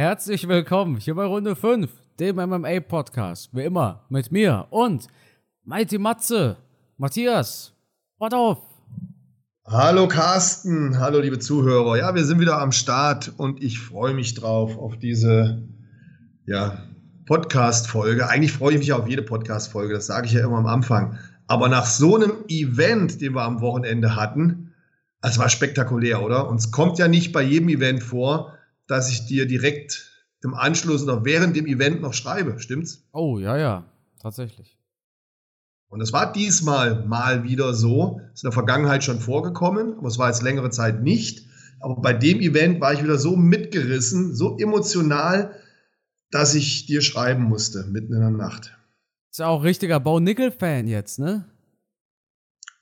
Herzlich willkommen hier bei Runde 5, dem MMA-Podcast. Wie immer mit mir und Mighty Matze, Matthias, what auf? Hallo Carsten, hallo liebe Zuhörer. Ja, wir sind wieder am Start und ich freue mich drauf auf diese ja, Podcast-Folge. Eigentlich freue ich mich auf jede Podcast-Folge, das sage ich ja immer am Anfang. Aber nach so einem Event, den wir am Wochenende hatten, es war spektakulär, oder? Und es kommt ja nicht bei jedem Event vor, dass ich dir direkt im Anschluss oder während dem Event noch schreibe, stimmt's? Oh, ja, ja, tatsächlich. Und es war diesmal mal wieder so, ist in der Vergangenheit schon vorgekommen, aber es war jetzt längere Zeit nicht. Aber bei dem Event war ich wieder so mitgerissen, so emotional, dass ich dir schreiben musste, mitten in der Nacht. Ist ja auch richtiger Bau-Nickel-Fan jetzt, ne?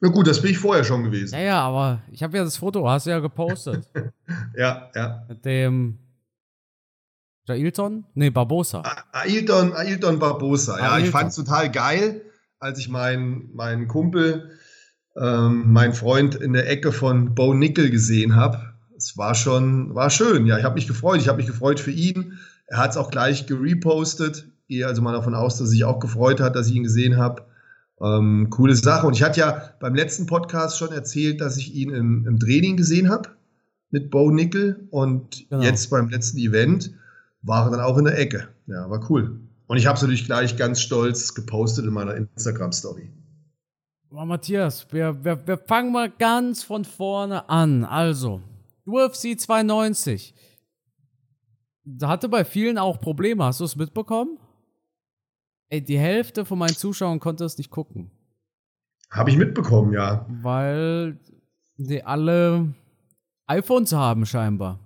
Na gut, das bin ich vorher schon gewesen. Ja, ja, aber ich habe ja das Foto, hast du ja gepostet. ja, ja. Mit dem Ailton? Nee, Barbosa. Ailton, Ailton Barbosa. Ja, Ailton. ich fand es total geil, als ich meinen mein Kumpel, ähm, meinen Freund in der Ecke von Bo Nickel gesehen habe. Es war schon, war schön. Ja, ich habe mich gefreut. Ich habe mich gefreut für ihn. Er hat es auch gleich gerepostet. Gehe also mal davon aus, dass er sich auch gefreut hat, dass ich ihn gesehen habe. Ähm, coole Sache. Und ich hatte ja beim letzten Podcast schon erzählt, dass ich ihn im, im Training gesehen habe mit Bo Nickel und genau. jetzt beim letzten Event war er dann auch in der Ecke. Ja, war cool. Und ich habe es natürlich gleich ganz stolz gepostet in meiner Instagram-Story. Oh, Matthias, wir, wir, wir fangen mal ganz von vorne an. Also, UFC 92. Da hatte bei vielen auch Probleme. Hast du es mitbekommen? Ey, die Hälfte von meinen Zuschauern konnte es nicht gucken. Habe ich mitbekommen, ja. Weil die alle iPhones haben scheinbar.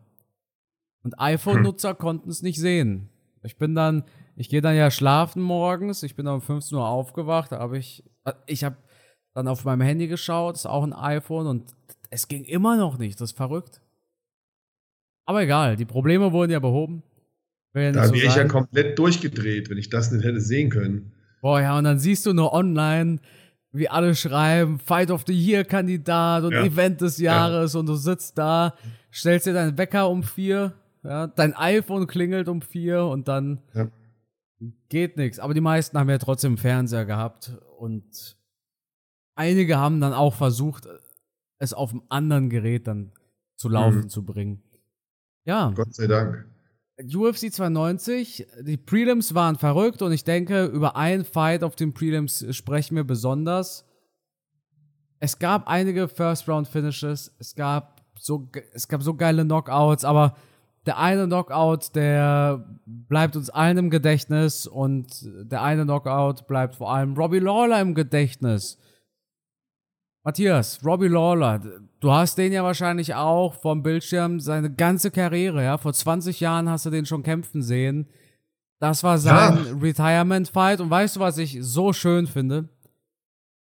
Und iPhone-Nutzer hm. konnten es nicht sehen. Ich bin dann, ich gehe dann ja schlafen morgens, ich bin dann um 15 Uhr aufgewacht, aber ich, ich habe dann auf meinem Handy geschaut, ist auch ein iPhone und es ging immer noch nicht, das ist verrückt. Aber egal, die Probleme wurden ja behoben. Da wäre ich ja komplett durchgedreht, wenn ich das nicht hätte sehen können. Boah, ja, und dann siehst du nur online, wie alle schreiben, Fight of the Year Kandidat und ja. Event des Jahres ja. und du sitzt da, stellst dir deinen Wecker um vier, ja, dein iPhone klingelt um vier und dann ja. geht nichts. Aber die meisten haben ja trotzdem Fernseher gehabt und einige haben dann auch versucht, es auf einem anderen Gerät dann zu laufen mhm. zu bringen. Ja. Gott sei Dank. UFC 92, die Prelims waren verrückt und ich denke, über einen Fight auf den Prelims sprechen wir besonders. Es gab einige First-Round-Finishes, es gab so, es gab so geile Knockouts, aber der eine Knockout, der bleibt uns allen im Gedächtnis und der eine Knockout bleibt vor allem Robbie Lawler im Gedächtnis. Matthias, Robbie Lawler, du hast den ja wahrscheinlich auch vom Bildschirm seine ganze Karriere, ja. Vor 20 Jahren hast du den schon kämpfen sehen. Das war sein ja. Retirement-Fight. Und weißt du, was ich so schön finde?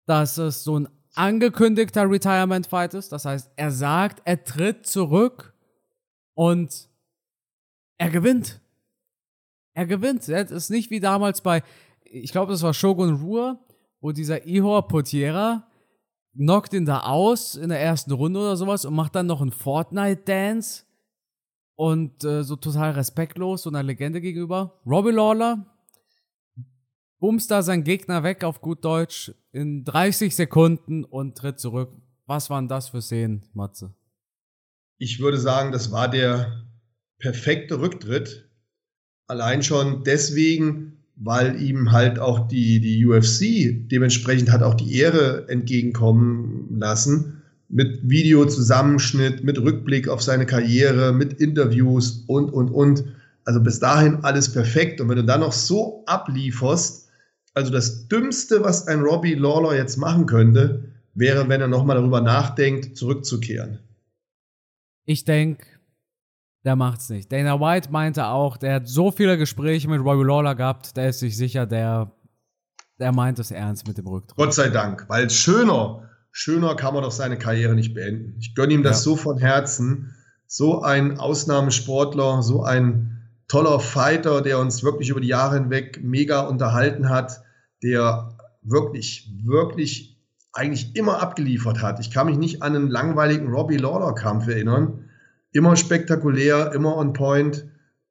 Dass es so ein angekündigter Retirement-Fight ist. Das heißt, er sagt, er tritt zurück und er gewinnt. Er gewinnt. Es ist nicht wie damals bei, ich glaube, das war Shogun Ruhr, wo dieser Ihor Potiera knockt ihn da aus in der ersten Runde oder sowas und macht dann noch einen Fortnite-Dance und äh, so total respektlos so einer Legende gegenüber. Robbie Lawler bumst da seinen Gegner weg auf gut Deutsch in 30 Sekunden und tritt zurück. Was waren das für Szenen, Matze? Ich würde sagen, das war der perfekte Rücktritt. Allein schon deswegen, weil ihm halt auch die, die UFC dementsprechend hat auch die Ehre entgegenkommen lassen. Mit Videozusammenschnitt, mit Rückblick auf seine Karriere, mit Interviews und, und, und. Also bis dahin alles perfekt. Und wenn du dann noch so ablieferst, also das Dümmste, was ein Robbie Lawler jetzt machen könnte, wäre, wenn er nochmal darüber nachdenkt, zurückzukehren. Ich denke, der macht's nicht. Dana White meinte auch, der hat so viele Gespräche mit Robbie Lawler gehabt, der ist sich sicher, der, der meint es ernst mit dem Rücktritt. Gott sei Dank, weil schöner, schöner kann man doch seine Karriere nicht beenden. Ich gönne ihm das ja. so von Herzen. So ein Ausnahmesportler, so ein toller Fighter, der uns wirklich über die Jahre hinweg mega unterhalten hat, der wirklich, wirklich eigentlich immer abgeliefert hat. Ich kann mich nicht an einen langweiligen Robbie Lawler-Kampf erinnern immer spektakulär, immer on point.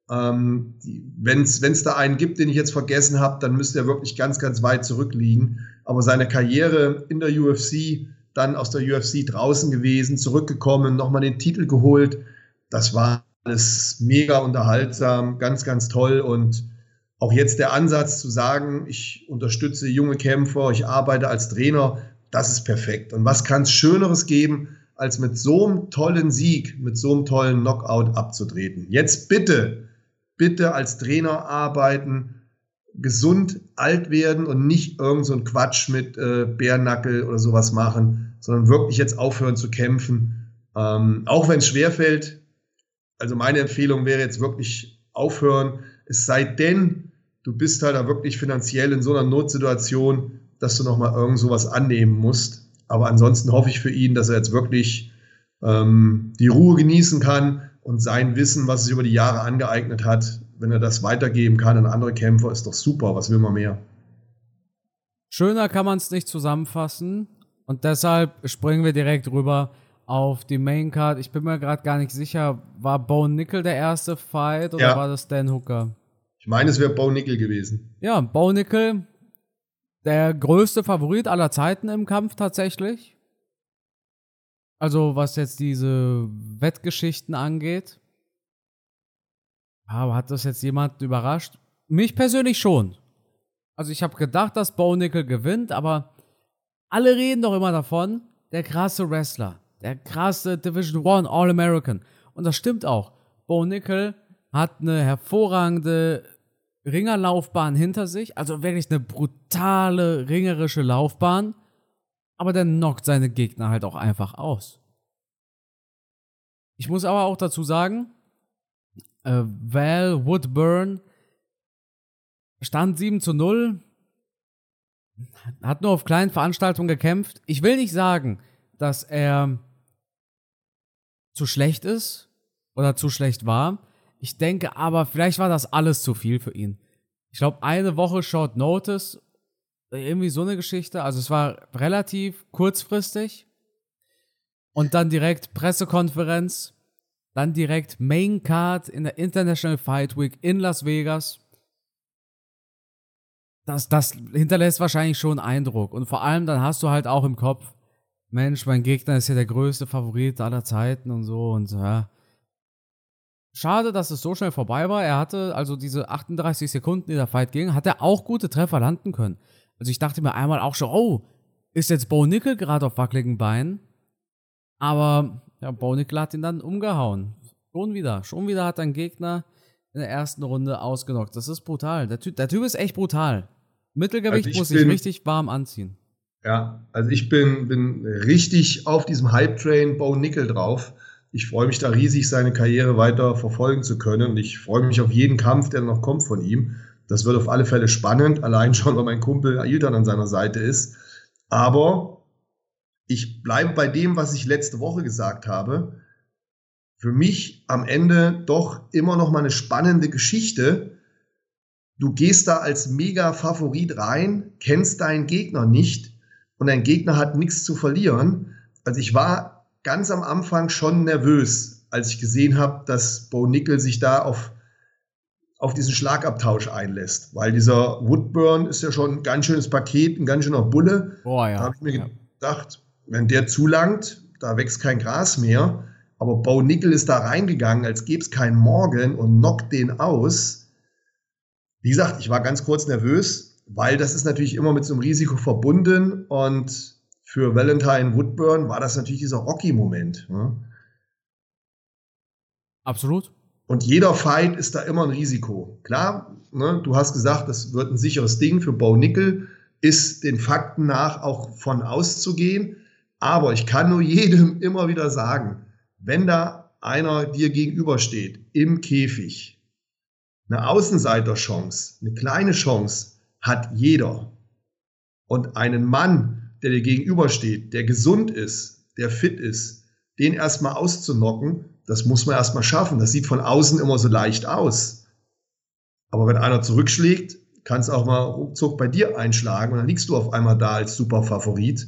Ähm, Wenn es da einen gibt, den ich jetzt vergessen habe, dann müsste er wirklich ganz, ganz weit zurückliegen. Aber seine Karriere in der UFC, dann aus der UFC draußen gewesen, zurückgekommen, nochmal den Titel geholt, das war alles mega unterhaltsam, ganz, ganz toll. Und auch jetzt der Ansatz zu sagen, ich unterstütze junge Kämpfer, ich arbeite als Trainer, das ist perfekt. Und was kann es Schöneres geben, als mit so einem tollen Sieg, mit so einem tollen Knockout abzutreten? Jetzt bitte bitte als Trainer arbeiten, gesund alt werden und nicht irgend so ein Quatsch mit äh, Bärnackel oder sowas machen, sondern wirklich jetzt aufhören zu kämpfen. Ähm, auch wenn es schwerfällt. Also meine Empfehlung wäre jetzt wirklich aufhören. Es sei denn, du bist halt da wirklich finanziell in so einer Notsituation, dass du nochmal irgend sowas annehmen musst. Aber ansonsten hoffe ich für ihn, dass er jetzt wirklich ähm, die Ruhe genießen kann und sein Wissen, was er über die Jahre angeeignet hat, wenn er das weitergeben kann an andere Kämpfer, ist doch super. Was will man mehr? Schöner kann man es nicht zusammenfassen. Und deshalb springen wir direkt rüber auf die Main Card. Ich bin mir gerade gar nicht sicher, war Bo Nickel der erste Fight oder ja. war das Dan Hooker? Ich meine, es wäre Bo Nickel gewesen. Ja, Bo Nickel, der größte Favorit aller Zeiten im Kampf tatsächlich. Also was jetzt diese Wettgeschichten angeht. Aber hat das jetzt jemand überrascht? Mich persönlich schon. Also ich habe gedacht, dass Bo Nickel gewinnt, aber alle reden doch immer davon, der krasse Wrestler, der krasse Division One All-American. Und das stimmt auch. Bo Nickel hat eine hervorragende Ringerlaufbahn hinter sich, also wirklich eine brutale ringerische Laufbahn aber der knockt seine Gegner halt auch einfach aus. Ich muss aber auch dazu sagen, äh, Val Woodburn stand 7 zu 0, hat nur auf kleinen Veranstaltungen gekämpft. Ich will nicht sagen, dass er zu schlecht ist oder zu schlecht war. Ich denke aber, vielleicht war das alles zu viel für ihn. Ich glaube, eine Woche Short Notice irgendwie so eine Geschichte. Also es war relativ kurzfristig. Und dann direkt Pressekonferenz. Dann direkt Main Card in der International Fight Week in Las Vegas. Das, das hinterlässt wahrscheinlich schon Eindruck. Und vor allem dann hast du halt auch im Kopf, Mensch, mein Gegner ist ja der größte Favorit aller Zeiten und so. Und ja. Schade, dass es so schnell vorbei war. Er hatte also diese 38 Sekunden, die der Fight ging, hat er auch gute Treffer landen können. Also ich dachte mir einmal auch schon, oh, ist jetzt Bo Nickel gerade auf wackeligen Beinen? Aber ja, Bo Nickel hat ihn dann umgehauen. Schon wieder. Schon wieder hat ein Gegner in der ersten Runde ausgenockt. Das ist brutal. Der Typ, der typ ist echt brutal. Mittelgewicht also muss sich richtig warm anziehen. Ja, also ich bin, bin richtig auf diesem Hype-Train Bo Nickel drauf. Ich freue mich da riesig, seine Karriere weiter verfolgen zu können. Und ich freue mich auf jeden Kampf, der noch kommt von ihm. Das wird auf alle Fälle spannend, allein schon, weil mein Kumpel Ailton an seiner Seite ist. Aber ich bleibe bei dem, was ich letzte Woche gesagt habe. Für mich am Ende doch immer noch mal eine spannende Geschichte. Du gehst da als Mega-Favorit rein, kennst deinen Gegner nicht und dein Gegner hat nichts zu verlieren. Also ich war ganz am Anfang schon nervös, als ich gesehen habe, dass Bo Nickel sich da auf auf diesen Schlagabtausch einlässt. Weil dieser Woodburn ist ja schon ein ganz schönes Paket, ein ganz schöner Bulle. Oh, ja. Da habe ich mir ja. gedacht, wenn der zulangt, da wächst kein Gras mehr. Aber Bo Nickel ist da reingegangen, als gäbe es keinen Morgen und knockt den aus. Wie gesagt, ich war ganz kurz nervös, weil das ist natürlich immer mit so einem Risiko verbunden. Und für Valentine Woodburn war das natürlich dieser Rocky-Moment. Ne? Absolut. Und jeder Fight ist da immer ein Risiko. Klar, ne, du hast gesagt, das wird ein sicheres Ding für Bo Nickel, ist den Fakten nach auch von auszugehen. Aber ich kann nur jedem immer wieder sagen, wenn da einer dir gegenübersteht im Käfig, eine Außenseiterchance, eine kleine Chance hat jeder. Und einen Mann, der dir gegenübersteht, der gesund ist, der fit ist, den erstmal auszunocken, das muss man erstmal schaffen. Das sieht von außen immer so leicht aus. Aber wenn einer zurückschlägt, kann es auch mal ruckzuck bei dir einschlagen und dann liegst du auf einmal da als Superfavorit.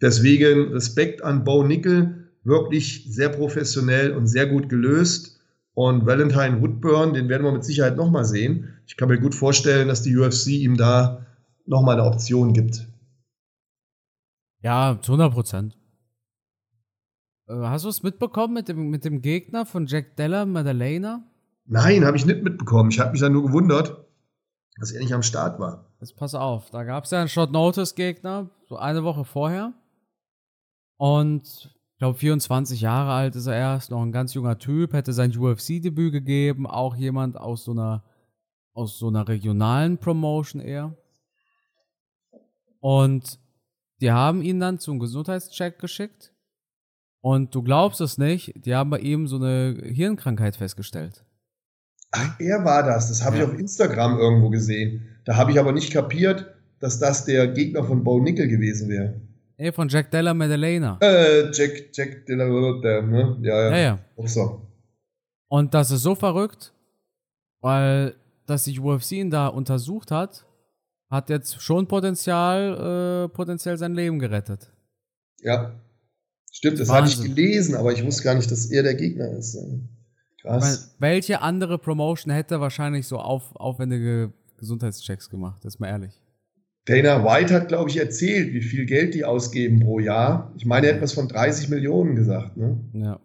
Deswegen Respekt an Bo Nickel, wirklich sehr professionell und sehr gut gelöst. Und Valentine Woodburn, den werden wir mit Sicherheit nochmal sehen. Ich kann mir gut vorstellen, dass die UFC ihm da nochmal eine Option gibt. Ja, zu 100 Prozent. Äh, hast du es mitbekommen mit dem, mit dem Gegner von Jack Della Madalena? Nein, habe ich nicht mitbekommen. Ich habe mich dann nur gewundert, dass er nicht am Start war. Jetzt pass auf, da gab es ja einen Short-Notice-Gegner, so eine Woche vorher. Und ich glaube, 24 Jahre alt ist er erst, noch ein ganz junger Typ, hätte sein UFC-Debüt gegeben, auch jemand aus so einer, aus so einer regionalen Promotion eher. Und die haben ihn dann zum Gesundheitscheck geschickt. Und du glaubst es nicht, die haben bei ihm so eine Hirnkrankheit festgestellt. Ach, er war das. Das habe ja. ich auf Instagram irgendwo gesehen. Da habe ich aber nicht kapiert, dass das der Gegner von Bo Nickel gewesen wäre. Ey, von Jack Della Maddalena. Äh, Jack, Jack Della ne? Ja, ja. Ja, ja. Auch so. Und das ist so verrückt, weil, dass die UFC ihn da untersucht hat, hat jetzt schon Potenzial, äh, potenziell sein Leben gerettet. Ja. Stimmt, das hatte ich gelesen, aber ich wusste gar nicht, dass er der Gegner ist. Krass. Weil, welche andere Promotion hätte wahrscheinlich so auf, aufwendige Gesundheitschecks gemacht? Das ist mal ehrlich. Dana White hat, glaube ich, erzählt, wie viel Geld die ausgeben pro Jahr. Ich meine, etwas von 30 Millionen gesagt, ne? Ja.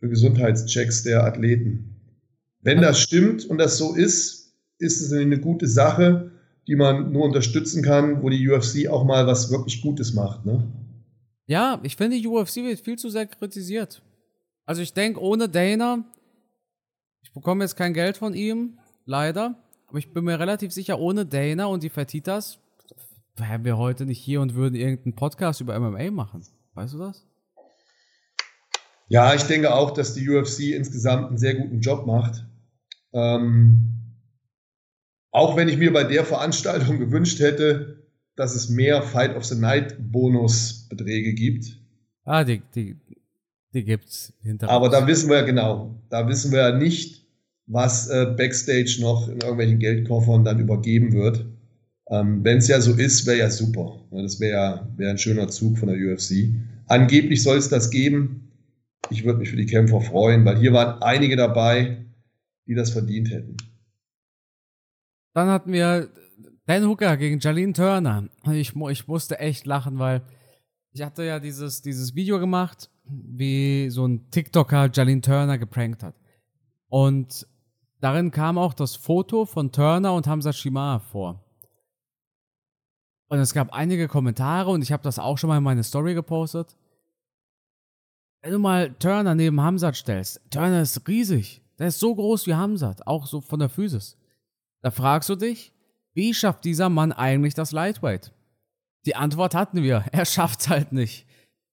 Für Gesundheitschecks der Athleten. Wenn das stimmt und das so ist, ist es eine gute Sache, die man nur unterstützen kann, wo die UFC auch mal was wirklich Gutes macht, ne? Ja, ich finde, die UFC wird viel zu sehr kritisiert. Also ich denke, ohne Dana, ich bekomme jetzt kein Geld von ihm, leider, aber ich bin mir relativ sicher, ohne Dana und die Fertitas wären wir heute nicht hier und würden irgendeinen Podcast über MMA machen. Weißt du das? Ja, ich denke auch, dass die UFC insgesamt einen sehr guten Job macht. Ähm, auch wenn ich mir bei der Veranstaltung gewünscht hätte, dass es mehr Fight of the Night Bonusbeträge gibt. Ah, die, die, die gibt's hinter. Aber da wissen wir ja genau, da wissen wir ja nicht, was äh, Backstage noch in irgendwelchen Geldkoffern dann übergeben wird. Ähm, Wenn es ja so ist, wäre ja super. Das wäre ja wär ein schöner Zug von der UFC. Angeblich soll es das geben. Ich würde mich für die Kämpfer freuen, weil hier waren einige dabei, die das verdient hätten. Dann hatten wir Dan Hooker gegen Jalene Turner. Ich, ich musste echt lachen, weil ich hatte ja dieses, dieses Video gemacht, wie so ein TikToker Jalene Turner geprankt hat. Und darin kam auch das Foto von Turner und Hamza Shima vor. Und es gab einige Kommentare und ich habe das auch schon mal in meine Story gepostet. Wenn du mal Turner neben Hamzat stellst, Turner ist riesig. Der ist so groß wie Hamzat, auch so von der Physis. Da fragst du dich, wie schafft dieser Mann eigentlich das Lightweight? Die Antwort hatten wir. Er schafft's halt nicht.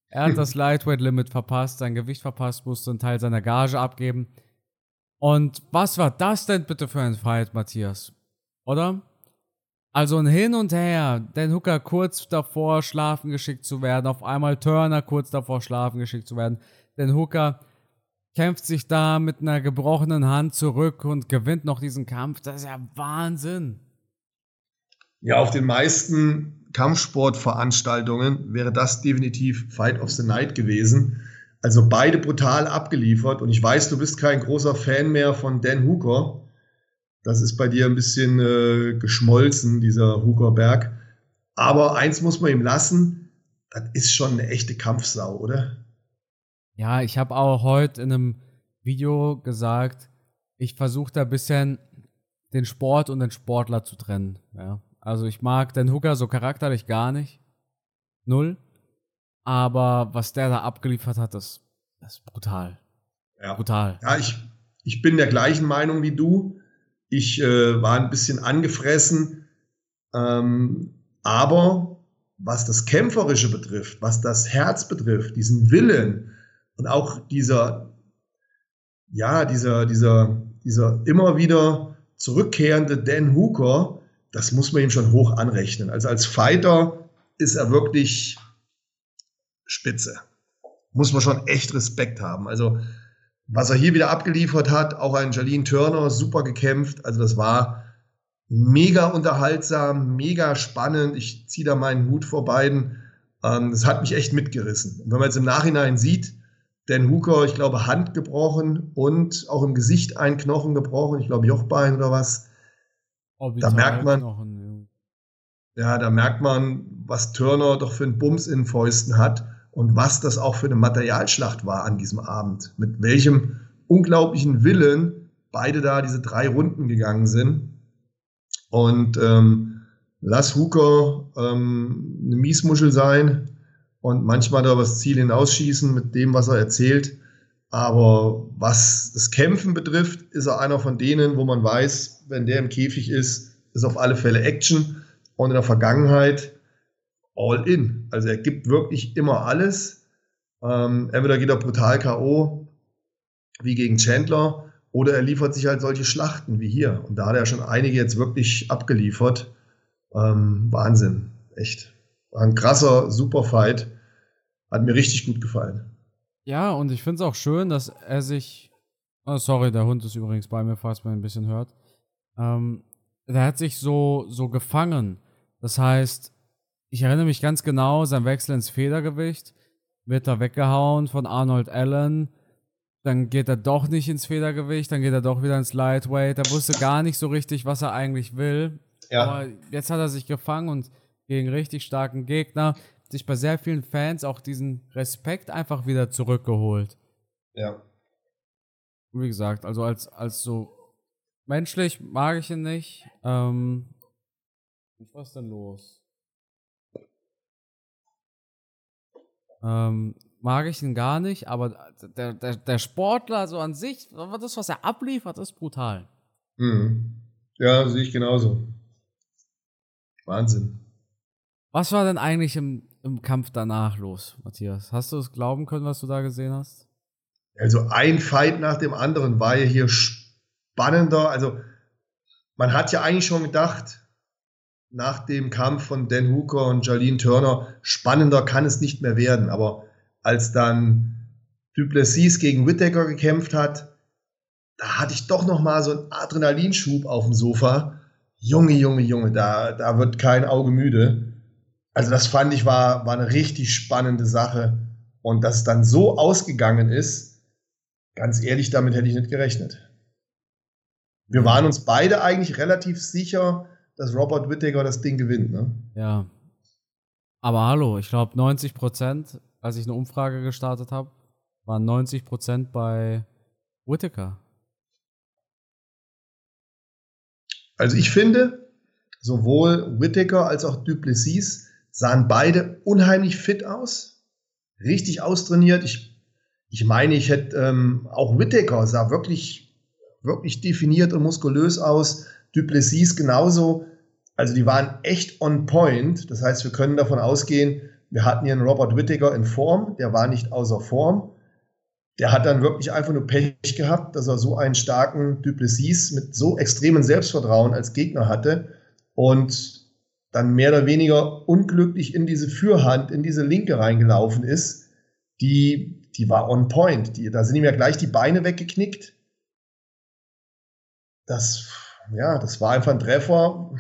Er hat das Lightweight-Limit verpasst, sein Gewicht verpasst, musste einen Teil seiner Gage abgeben. Und was war das denn bitte für ein Fight, Matthias? Oder? Also ein Hin und Her. Dan Hooker kurz davor, schlafen geschickt zu werden. Auf einmal Turner kurz davor, schlafen geschickt zu werden. Dan Hooker kämpft sich da mit einer gebrochenen Hand zurück und gewinnt noch diesen Kampf. Das ist ja Wahnsinn. Ja, auf den meisten Kampfsportveranstaltungen wäre das definitiv Fight of the Night gewesen. Also beide brutal abgeliefert. Und ich weiß, du bist kein großer Fan mehr von Dan Hooker. Das ist bei dir ein bisschen äh, geschmolzen, dieser Hugerberg. Aber eins muss man ihm lassen, das ist schon eine echte Kampfsau, oder? Ja, ich habe auch heute in einem Video gesagt, ich versuche da ein bisschen den Sport und den Sportler zu trennen. Ja. Also ich mag den Hooker so charakterlich gar nicht. Null. Aber was der da abgeliefert hat, das, das ist brutal. Ja. Brutal. Ja, ich, ich bin der gleichen Meinung wie du. Ich äh, war ein bisschen angefressen. Ähm, aber was das Kämpferische betrifft, was das Herz betrifft, diesen Willen und auch dieser, ja, dieser, dieser, dieser immer wieder zurückkehrende Dan Hooker, das muss man ihm schon hoch anrechnen. Also als Fighter ist er wirklich spitze. Muss man schon echt Respekt haben. Also was er hier wieder abgeliefert hat, auch ein Jalene Turner, super gekämpft. Also das war mega unterhaltsam, mega spannend. Ich ziehe da meinen Hut vor beiden. Ähm, das hat mich echt mitgerissen. Und wenn man jetzt im Nachhinein sieht, Dan Hooker, ich glaube, Hand gebrochen und auch im Gesicht ein Knochen gebrochen, ich glaube Jochbein oder was. Da merkt man, Knochen, ja. ja, da merkt man, was Turner doch für einen Bums in den Fäusten hat und was das auch für eine Materialschlacht war an diesem Abend. Mit welchem unglaublichen Willen beide da diese drei Runden gegangen sind. Und ähm, lass Hooker ähm, eine Miesmuschel sein und manchmal da das Ziel hinausschießen mit dem, was er erzählt. Aber was das Kämpfen betrifft, ist er einer von denen, wo man weiß, wenn der im Käfig ist, ist auf alle Fälle Action. Und in der Vergangenheit all in. Also er gibt wirklich immer alles. Ähm, entweder geht er brutal K.O. wie gegen Chandler oder er liefert sich halt solche Schlachten wie hier. Und da hat er schon einige jetzt wirklich abgeliefert. Ähm, Wahnsinn. Echt. War ein krasser, super Fight. Hat mir richtig gut gefallen. Ja, und ich finde es auch schön, dass er sich. Oh, sorry, der Hund ist übrigens bei mir, falls man ein bisschen hört. Ähm, der hat sich so, so gefangen. Das heißt, ich erinnere mich ganz genau, sein Wechsel ins Federgewicht wird da weggehauen von Arnold Allen. Dann geht er doch nicht ins Federgewicht, dann geht er doch wieder ins Lightweight. Er wusste gar nicht so richtig, was er eigentlich will. Ja. Aber jetzt hat er sich gefangen und gegen richtig starken Gegner sich bei sehr vielen Fans auch diesen Respekt einfach wieder zurückgeholt. Ja. Wie gesagt, also als, als so menschlich mag ich ihn nicht. Ähm, was ist denn los? Ähm, mag ich ihn gar nicht, aber der, der, der Sportler so an sich, das, was er abliefert, ist brutal. Mhm. Ja, sehe ich genauso. Wahnsinn. Was war denn eigentlich im, im Kampf danach los, Matthias? Hast du es glauben können, was du da gesehen hast? Also ein Fight nach dem anderen war ja hier spannender. Also man hat ja eigentlich schon gedacht, nach dem Kampf von Dan Hooker und Jalene Turner, spannender kann es nicht mehr werden. Aber als dann Duplessis gegen Whittaker gekämpft hat, da hatte ich doch noch mal so einen Adrenalinschub auf dem Sofa. Junge, Junge, Junge, da, da wird kein Auge müde. Also das fand ich war, war eine richtig spannende Sache. Und dass es dann so ausgegangen ist, ganz ehrlich, damit hätte ich nicht gerechnet. Wir waren uns beide eigentlich relativ sicher, dass Robert Whittaker das Ding gewinnt, ne? Ja. Aber hallo, ich glaube 90 Prozent, als ich eine Umfrage gestartet habe, waren 90 Prozent bei Whittaker. Also ich finde, sowohl Whittaker als auch Duplessis sahen beide unheimlich fit aus, richtig austrainiert. Ich, ich meine, ich hätte ähm, auch Whittaker sah wirklich, wirklich definiert und muskulös aus. Duplessis genauso. Also die waren echt on point. Das heißt, wir können davon ausgehen, wir hatten hier einen Robert Whittaker in Form, der war nicht außer Form. Der hat dann wirklich einfach nur Pech gehabt, dass er so einen starken Duplessis mit so extremen Selbstvertrauen als Gegner hatte und dann mehr oder weniger unglücklich in diese Fürhand, in diese Linke reingelaufen ist. Die, die war on point. Die, da sind ihm ja gleich die Beine weggeknickt. Das ja, das war einfach ein Treffer,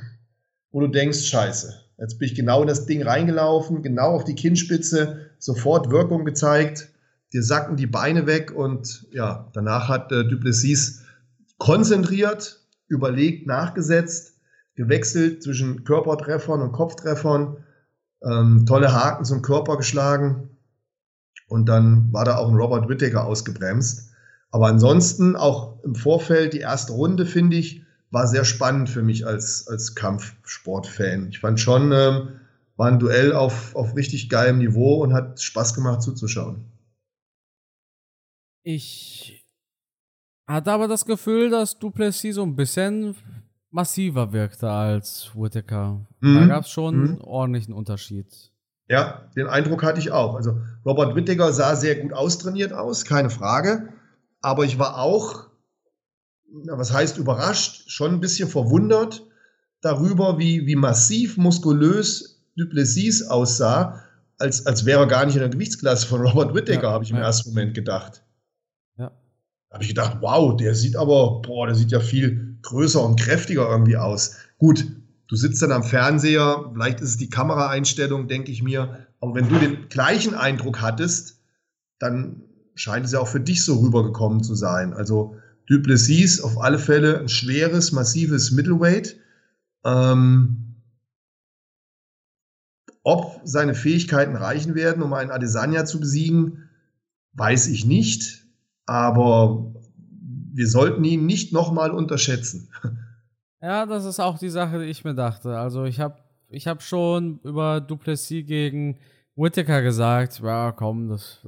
wo du denkst, scheiße, jetzt bin ich genau in das Ding reingelaufen, genau auf die Kinnspitze, sofort Wirkung gezeigt, dir sacken die Beine weg und ja, danach hat äh, Duplessis konzentriert, überlegt, nachgesetzt, gewechselt zwischen Körpertreffern und Kopftreffern, ähm, tolle Haken zum Körper geschlagen und dann war da auch ein Robert Whittaker ausgebremst. Aber ansonsten auch im Vorfeld die erste Runde, finde ich, war sehr spannend für mich als, als Kampfsportfan. Ich fand schon, ähm, war ein Duell auf, auf richtig geilem Niveau und hat Spaß gemacht zuzuschauen. Ich hatte aber das Gefühl, dass Duplessis so ein bisschen massiver wirkte als Whittaker. Mhm. Da gab es schon mhm. einen ordentlichen Unterschied. Ja, den Eindruck hatte ich auch. Also Robert Whittaker sah sehr gut austrainiert aus, keine Frage. Aber ich war auch was heißt überrascht, schon ein bisschen verwundert darüber, wie, wie massiv muskulös Duplessis aussah, als, als wäre er gar nicht in der Gewichtsklasse von Robert Whittaker, ja, habe ich im ja. ersten Moment gedacht. Ja. Habe ich gedacht, wow, der sieht aber, boah, der sieht ja viel größer und kräftiger irgendwie aus. Gut, du sitzt dann am Fernseher, vielleicht ist es die Kameraeinstellung, denke ich mir, aber wenn du den gleichen Eindruck hattest, dann scheint es ja auch für dich so rübergekommen zu sein. Also Duplessis auf alle Fälle ein schweres, massives Middleweight. Ähm, ob seine Fähigkeiten reichen werden, um einen Adesanya zu besiegen, weiß ich nicht. Aber wir sollten ihn nicht nochmal unterschätzen. Ja, das ist auch die Sache, die ich mir dachte. Also ich habe ich hab schon über Duplessis gegen Whittaker gesagt, ja komm, das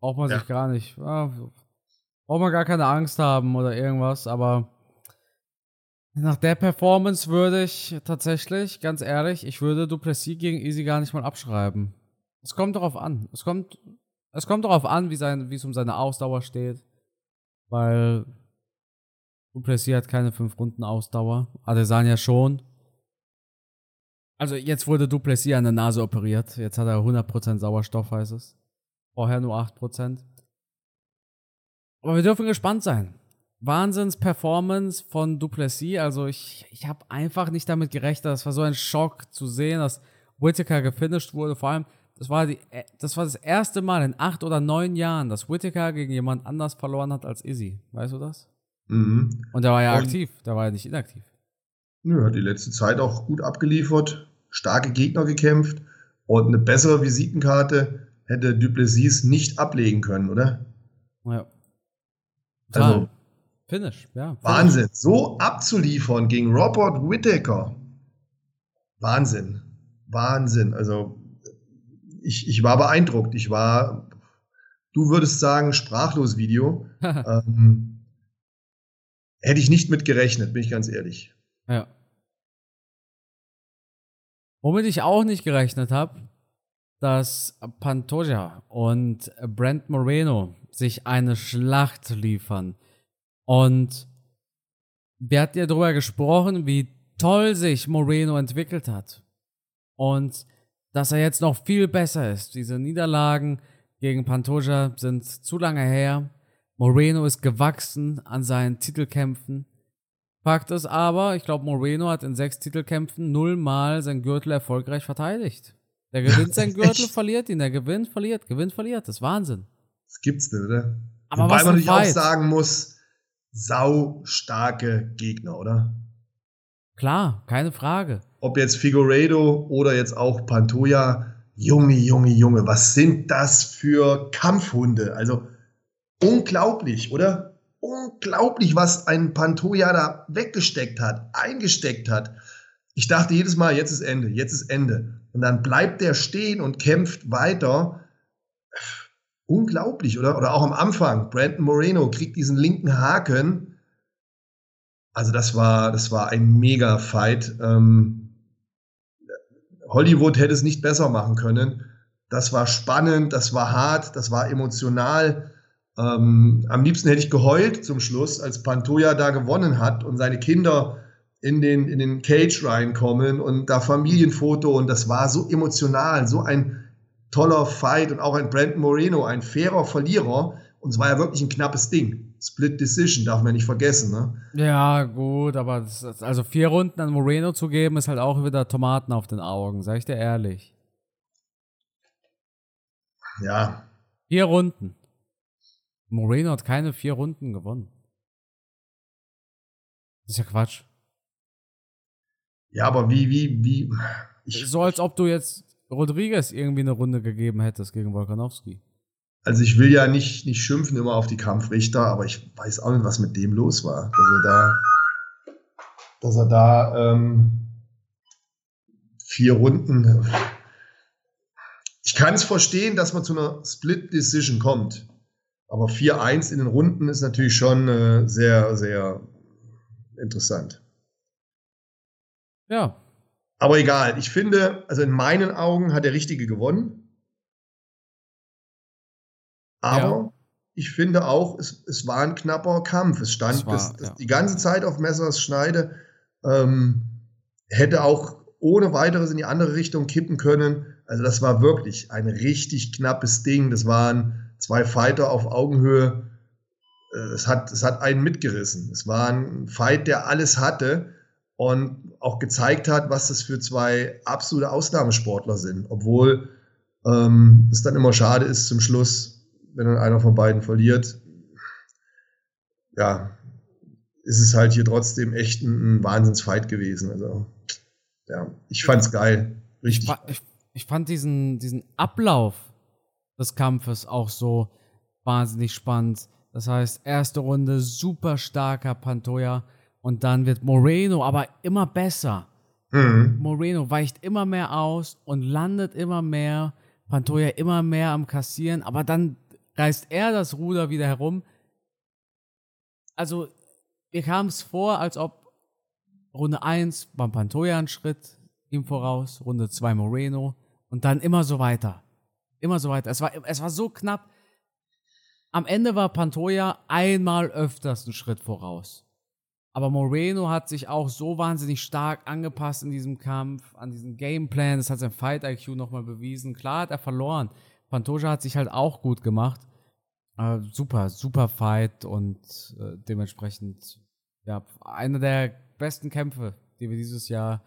braucht man ja. sich gar nicht. Ja, braucht man gar keine Angst haben oder irgendwas, aber nach der Performance würde ich tatsächlich, ganz ehrlich, ich würde Duplessis gegen Easy gar nicht mal abschreiben. Es kommt darauf an. Es kommt, es kommt darauf an, wie, sein, wie es um seine Ausdauer steht. Weil Duplessis hat keine 5 Runden Ausdauer. Adesanya schon. Also jetzt wurde Duplessis an der Nase operiert. Jetzt hat er 100% Sauerstoff, heißt es. Vorher nur 8%. Aber wir dürfen gespannt sein. Wahnsinns-Performance von Duplessis. Also ich, ich habe einfach nicht damit gerechnet. Das war so ein Schock zu sehen, dass Whittaker gefinisht wurde. Vor allem, das war, die, das war das erste Mal in acht oder neun Jahren, dass Whittaker gegen jemand anders verloren hat als Izzy. Weißt du das? Mhm. Und der war ja Und, aktiv, der war ja nicht inaktiv. Nö, hat die letzte Zeit auch gut abgeliefert, starke Gegner gekämpft und eine bessere Visitenkarte hätte Duplessis nicht ablegen können, oder? Ja. Also, Finish, ja. Finish. Wahnsinn. So abzuliefern gegen Robert Whittaker. Wahnsinn. Wahnsinn. Also, ich, ich war beeindruckt. Ich war, du würdest sagen, sprachlos Video. ähm, Hätte ich nicht mit gerechnet, bin ich ganz ehrlich. Ja. Womit ich auch nicht gerechnet habe, dass Pantoja und Brent Moreno sich eine Schlacht liefern. Und wir hatten ja darüber gesprochen, wie toll sich Moreno entwickelt hat. Und dass er jetzt noch viel besser ist. Diese Niederlagen gegen Pantoja sind zu lange her. Moreno ist gewachsen an seinen Titelkämpfen. Fakt ist aber, ich glaube, Moreno hat in sechs Titelkämpfen nullmal sein Gürtel erfolgreich verteidigt. Der gewinnt seinen Gürtel, verliert ihn, der gewinnt, verliert, gewinnt, verliert. Das ist Wahnsinn. Das gibt's nicht, oder? Aber Wobei was man natürlich auch sagen muss, sau starke Gegner, oder? Klar, keine Frage. Ob jetzt Figueiredo oder jetzt auch Pantoja, Junge, Junge, Junge, was sind das für Kampfhunde? Also Unglaublich, oder? Unglaublich, was ein Pantoja da weggesteckt hat, eingesteckt hat. Ich dachte jedes Mal, jetzt ist Ende, jetzt ist Ende. Und dann bleibt der stehen und kämpft weiter. Unglaublich, oder? Oder auch am Anfang, Brandon Moreno kriegt diesen linken Haken. Also das war, das war ein Mega-Fight. Ähm, Hollywood hätte es nicht besser machen können. Das war spannend, das war hart, das war emotional. Ähm, am liebsten hätte ich geheult zum Schluss, als Pantoja da gewonnen hat und seine Kinder in den, in den Cage reinkommen und da Familienfoto und das war so emotional, so ein toller Fight und auch ein Brandon Moreno, ein fairer Verlierer und es war ja wirklich ein knappes Ding. Split Decision, darf man nicht vergessen, ne? Ja, gut, aber das, also vier Runden an Moreno zu geben, ist halt auch wieder Tomaten auf den Augen, sag ich dir ehrlich. Ja. Vier Runden. Moreno hat keine vier Runden gewonnen. Das ist ja Quatsch. Ja, aber wie, wie, wie. Ich, so als ob du jetzt Rodriguez irgendwie eine Runde gegeben hättest gegen Volkanowski. Also ich will ja nicht, nicht schimpfen immer auf die Kampfrichter, aber ich weiß auch nicht, was mit dem los war. Dass er da, dass er da ähm, vier Runden. Ich kann es verstehen, dass man zu einer Split Decision kommt. Aber 4-1 in den Runden ist natürlich schon äh, sehr, sehr interessant. Ja. Aber egal, ich finde, also in meinen Augen hat der Richtige gewonnen. Aber ja. ich finde auch, es, es war ein knapper Kampf. Es stand war, bis, ja. die ganze Zeit auf Messers Schneide. Ähm, hätte auch ohne weiteres in die andere Richtung kippen können. Also das war wirklich ein richtig knappes Ding. Das waren zwei Fighter auf Augenhöhe. Äh, es hat, es hat einen mitgerissen. Es war ein Fight, der alles hatte und auch gezeigt hat, was das für zwei absolute Ausnahmesportler sind. Obwohl ähm, es dann immer schade ist zum Schluss, wenn dann einer von beiden verliert, ja, ist es halt hier trotzdem echt ein, ein Wahnsinnsfight gewesen. Also, ja, ich fand's geil. Richtig. Ich, ich, ich fand diesen, diesen Ablauf des Kampfes auch so wahnsinnig spannend. Das heißt, erste Runde super starker Pantoja und dann wird Moreno aber immer besser. Mhm. Moreno weicht immer mehr aus und landet immer mehr. Pantoja immer mehr am Kassieren, aber dann reißt er das Ruder wieder herum. Also, mir kam es vor, als ob Runde 1 beim Pantoja ein Schritt ihm voraus, Runde 2 Moreno und dann immer so weiter. Immer so weiter. Es war, es war so knapp. Am Ende war Pantoja einmal öfters einen Schritt voraus. Aber Moreno hat sich auch so wahnsinnig stark angepasst in diesem Kampf, an diesen Gameplan. Das hat sein Fight IQ nochmal bewiesen. Klar hat er verloren. Pantoja hat sich halt auch gut gemacht. Äh, super, super Fight und äh, dementsprechend, ja, einer der besten Kämpfe, die wir dieses Jahr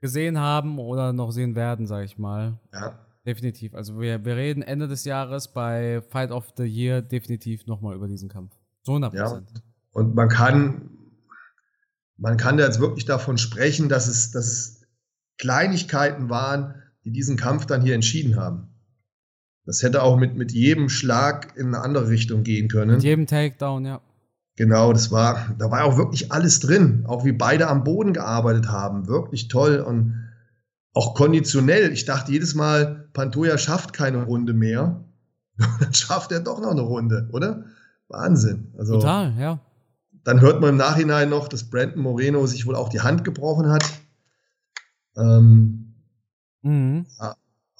gesehen haben oder noch sehen werden, sag ich mal. Ja. Definitiv. Also wir, wir reden Ende des Jahres bei Fight of the Year definitiv nochmal über diesen Kampf. Zu 100 Ja. Und man kann, man kann jetzt wirklich davon sprechen, dass es, dass es Kleinigkeiten waren, die diesen Kampf dann hier entschieden haben. Das hätte auch mit, mit jedem Schlag in eine andere Richtung gehen können. Mit jedem Takedown, ja. Genau, das war, da war auch wirklich alles drin. Auch wie beide am Boden gearbeitet haben. Wirklich toll und auch konditionell. Ich dachte jedes Mal, Pantoja schafft keine Runde mehr. Dann schafft er doch noch eine Runde, oder? Wahnsinn. Also, Total, ja. Dann hört man im Nachhinein noch, dass Brandon Moreno sich wohl auch die Hand gebrochen hat. Ähm, mhm.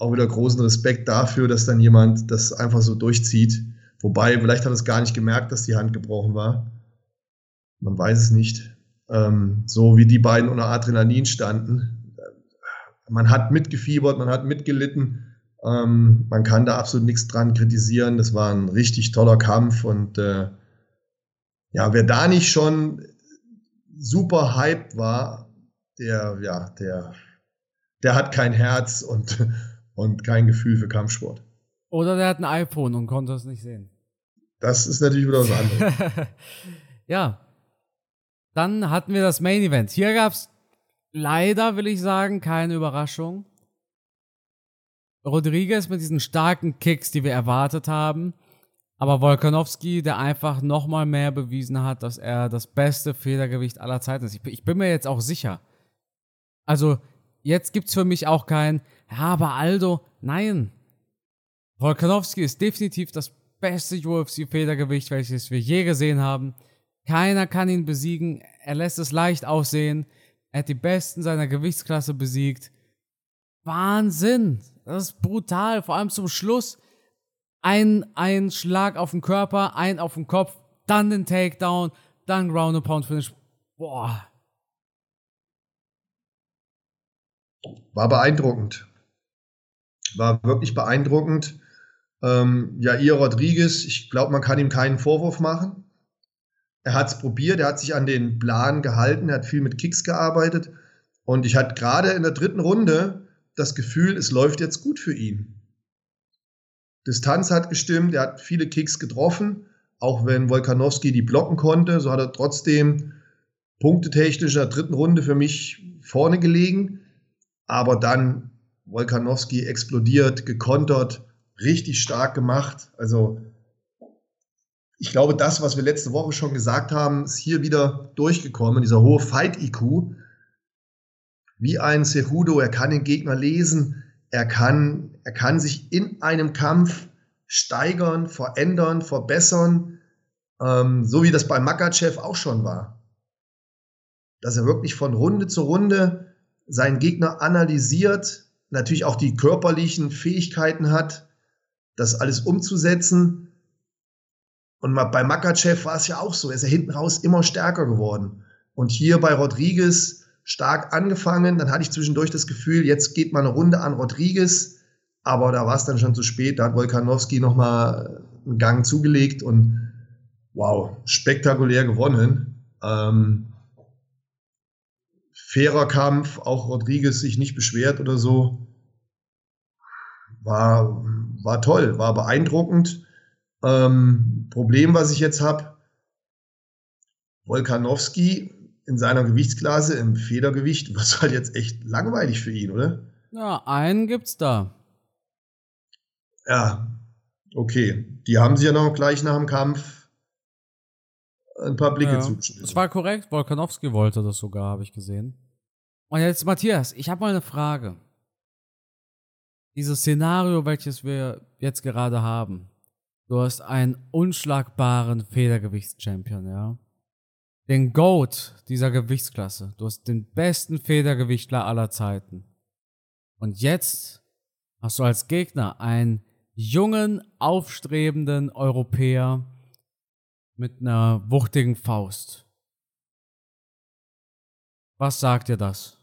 Auch wieder großen Respekt dafür, dass dann jemand das einfach so durchzieht. Wobei, vielleicht hat es gar nicht gemerkt, dass die Hand gebrochen war. Man weiß es nicht. Ähm, so wie die beiden unter Adrenalin standen. Man hat mitgefiebert, man hat mitgelitten. Ähm, man kann da absolut nichts dran kritisieren. Das war ein richtig toller Kampf und äh, ja, wer da nicht schon super hyped war, der, ja, der, der hat kein Herz und, und kein Gefühl für Kampfsport. Oder der hat ein iPhone und konnte es nicht sehen. Das ist natürlich wieder was anderes. ja. Dann hatten wir das Main Event. Hier gab es leider, will ich sagen, keine Überraschung. Rodriguez mit diesen starken Kicks, die wir erwartet haben. Aber Volkanovski, der einfach nochmal mehr bewiesen hat, dass er das beste Federgewicht aller Zeiten ist. Ich bin mir jetzt auch sicher. Also, jetzt gibt es für mich auch kein, ja, aber Aldo, nein. Volkanovski ist definitiv das beste UFC-Federgewicht, welches wir je gesehen haben. Keiner kann ihn besiegen. Er lässt es leicht aussehen. Er hat die Besten seiner Gewichtsklasse besiegt. Wahnsinn! Das ist brutal. Vor allem zum Schluss ein, ein Schlag auf den Körper, ein auf den Kopf, dann den Takedown, dann Ground and Pound Finish. Boah. War beeindruckend. War wirklich beeindruckend. Ähm, Jair Rodriguez, ich glaube, man kann ihm keinen Vorwurf machen. Er hat es probiert, er hat sich an den Plan gehalten, er hat viel mit Kicks gearbeitet. Und ich hatte gerade in der dritten Runde das Gefühl, es läuft jetzt gut für ihn. Distanz hat gestimmt, er hat viele Kicks getroffen, auch wenn Wolkanowski die blocken konnte, so hat er trotzdem punktetechnisch in der dritten Runde für mich vorne gelegen. Aber dann Wolkanowski explodiert, gekontert, richtig stark gemacht. Also ich glaube, das, was wir letzte Woche schon gesagt haben, ist hier wieder durchgekommen, dieser hohe Fight-IQ. Wie ein Cejudo, er kann den Gegner lesen, er kann, er kann sich in einem Kampf steigern, verändern, verbessern, ähm, so wie das bei Makachev auch schon war. Dass er wirklich von Runde zu Runde seinen Gegner analysiert, natürlich auch die körperlichen Fähigkeiten hat, das alles umzusetzen. Und bei Makachev war es ja auch so, er ist ja hinten raus immer stärker geworden. Und hier bei Rodriguez stark angefangen. Dann hatte ich zwischendurch das Gefühl, jetzt geht mal eine Runde an Rodriguez. Aber da war es dann schon zu spät. Da hat Volkanowski nochmal einen Gang zugelegt und wow, spektakulär gewonnen. Ähm, fairer Kampf, auch Rodriguez sich nicht beschwert oder so. War, war toll, war beeindruckend. Ähm, Problem, was ich jetzt habe, Volkanowski in seiner Gewichtsklasse im Federgewicht wird halt jetzt echt langweilig für ihn, oder? Ja, einen gibt's da. Ja, okay. Die haben sie ja noch gleich nach dem Kampf ein paar Blicke ja, zugeschnitten. Das war korrekt. Volkanowski wollte das sogar, habe ich gesehen. Und jetzt, Matthias, ich habe mal eine Frage. Dieses Szenario, welches wir jetzt gerade haben. Du hast einen unschlagbaren Federgewichtschampion, ja? Den GOAT dieser Gewichtsklasse. Du hast den besten Federgewichtler aller Zeiten. Und jetzt hast du als Gegner einen jungen, aufstrebenden Europäer mit einer wuchtigen Faust. Was sagt dir das?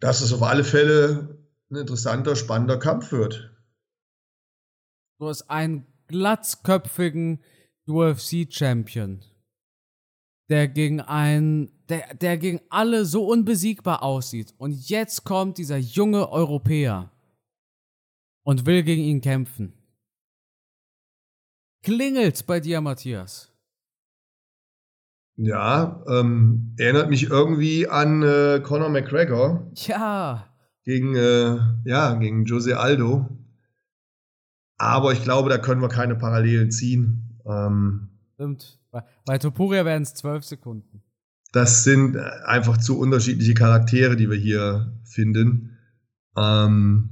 Dass es auf alle Fälle ein interessanter, spannender Kampf wird. Du hast einen glatzköpfigen UFC-Champion, der gegen einen, der, der gegen alle so unbesiegbar aussieht. Und jetzt kommt dieser junge Europäer und will gegen ihn kämpfen. Klingelt's bei dir, Matthias? Ja, ähm, erinnert mich irgendwie an äh, Conor McGregor. Ja. Gegen, äh, ja, gegen Jose Aldo. Aber ich glaube, da können wir keine Parallelen ziehen. Ähm, Stimmt. Bei, bei Topuria wären es zwölf Sekunden. Das sind einfach zu unterschiedliche Charaktere, die wir hier finden. Ähm,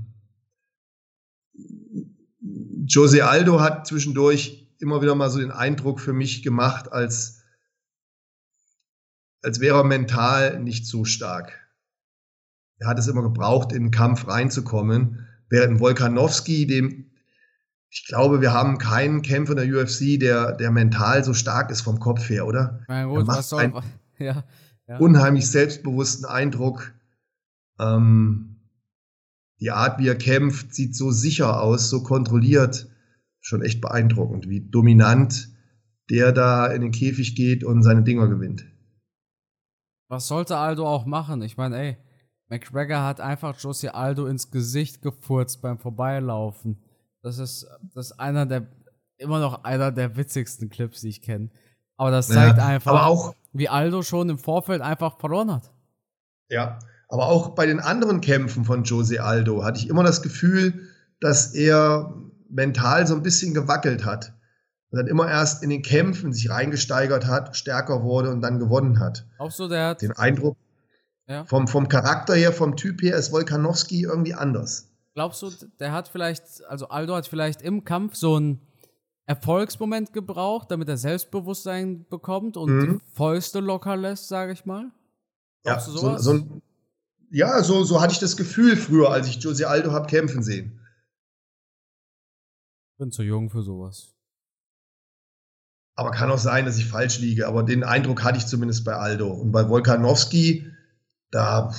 Jose Aldo hat zwischendurch immer wieder mal so den Eindruck für mich gemacht, als, als wäre er mental nicht so stark. Er hat es immer gebraucht, in den Kampf reinzukommen, während Volkanowski, dem ich glaube, wir haben keinen Kämpfer in der UFC, der, der mental so stark ist vom Kopf her, oder? Na gut, was soll, einen ja, ja. unheimlich selbstbewussten Eindruck. Ähm, die Art, wie er kämpft, sieht so sicher aus, so kontrolliert. Schon echt beeindruckend, wie dominant der da in den Käfig geht und seine Dinger gewinnt. Was sollte Aldo auch machen? Ich meine, ey, McGregor hat einfach Josie Aldo ins Gesicht gefurzt beim Vorbeilaufen. Das ist, das ist einer der, immer noch einer der witzigsten Clips, die ich kenne. Aber das zeigt ja, einfach, auch, wie Aldo schon im Vorfeld einfach verloren hat. Ja, aber auch bei den anderen Kämpfen von Jose Aldo hatte ich immer das Gefühl, dass er mental so ein bisschen gewackelt hat. Und dann immer erst in den Kämpfen sich reingesteigert hat, stärker wurde und dann gewonnen hat. Auch so, der hat. Den Eindruck, ja. vom, vom Charakter her, vom Typ her ist Volkanowski irgendwie anders. Glaubst du, der hat vielleicht, also Aldo hat vielleicht im Kampf so einen Erfolgsmoment gebraucht, damit er Selbstbewusstsein bekommt und mhm. die Fäuste locker lässt, sage ich mal? Glaubst ja, so, so, ja so, so hatte ich das Gefühl früher, als ich Jose Aldo habe kämpfen sehen. Bin zu jung für sowas. Aber kann auch sein, dass ich falsch liege. Aber den Eindruck hatte ich zumindest bei Aldo. Und bei Volkanowski, da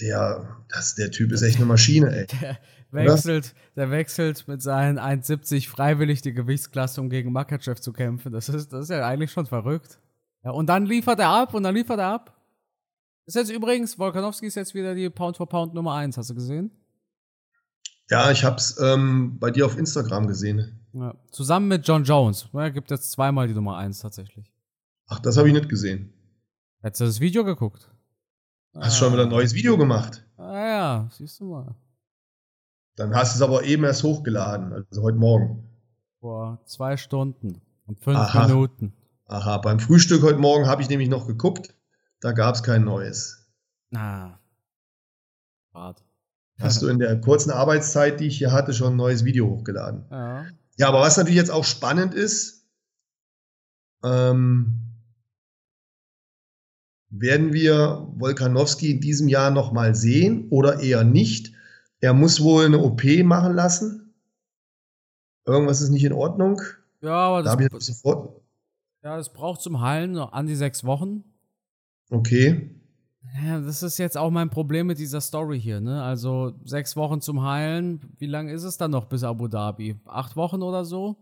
der, das, der Typ ist echt eine Maschine, ey. Der wechselt, der wechselt mit seinen 1,70 freiwillig die Gewichtsklasse, um gegen Makachev zu kämpfen. Das ist, das ist ja eigentlich schon verrückt. Ja, und dann liefert er ab und dann liefert er ab. ist jetzt übrigens, Volkanowski ist jetzt wieder die Pound for Pound Nummer 1, hast du gesehen? Ja, ich hab's ähm, bei dir auf Instagram gesehen. Ja, zusammen mit John Jones. Er gibt jetzt zweimal die Nummer 1 tatsächlich. Ach, das habe ich nicht gesehen. Hättest du das Video geguckt? Hast ah. schon wieder ein neues Video gemacht? Ah ja, siehst du mal. Dann hast du es aber eben erst hochgeladen, also heute Morgen. Vor zwei Stunden und fünf Aha. Minuten. Aha, beim Frühstück heute Morgen habe ich nämlich noch geguckt, da gab es kein neues. Ah. Bad. Hast du in der kurzen Arbeitszeit, die ich hier hatte, schon ein neues Video hochgeladen? Ja. Ja, aber was natürlich jetzt auch spannend ist, ähm, werden wir Wolkanowski in diesem Jahr nochmal sehen oder eher nicht? Er muss wohl eine OP machen lassen. Irgendwas ist nicht in Ordnung. Ja, aber das, da sofort ja, das braucht zum Heilen noch an die sechs Wochen. Okay. Ja, das ist jetzt auch mein Problem mit dieser Story hier, ne? Also sechs Wochen zum Heilen. Wie lange ist es dann noch bis Abu Dhabi? Acht Wochen oder so?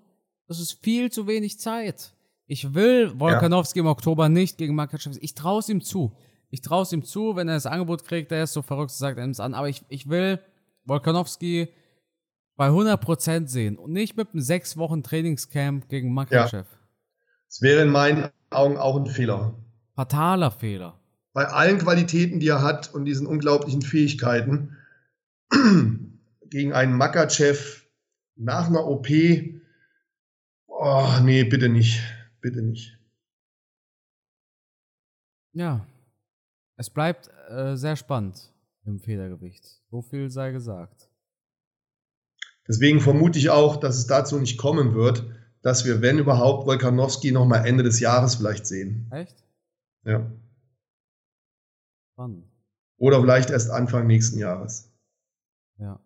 Das ist viel zu wenig Zeit. Ich will Volkanovski ja. im Oktober nicht gegen Makachev. Ich traue es ihm zu. Ich traue es ihm zu, wenn er das Angebot kriegt, der ist so verrückt, sagt er es an. Aber ich, ich will Volkanovski bei 100% sehen und nicht mit einem sechs Wochen Trainingscamp gegen Makachev. Ja. Das wäre in meinen Augen auch ein Fehler. Fataler Fehler. Bei allen Qualitäten, die er hat und diesen unglaublichen Fähigkeiten, gegen einen Makachev nach einer OP, oh, nee, bitte nicht. Bitte nicht. Ja. Es bleibt äh, sehr spannend im Federgewicht. So viel sei gesagt. Deswegen vermute ich auch, dass es dazu nicht kommen wird, dass wir, wenn überhaupt, Wolkanowski noch mal Ende des Jahres vielleicht sehen. Echt? Ja. Spannend. Oder vielleicht erst Anfang nächsten Jahres. Ja.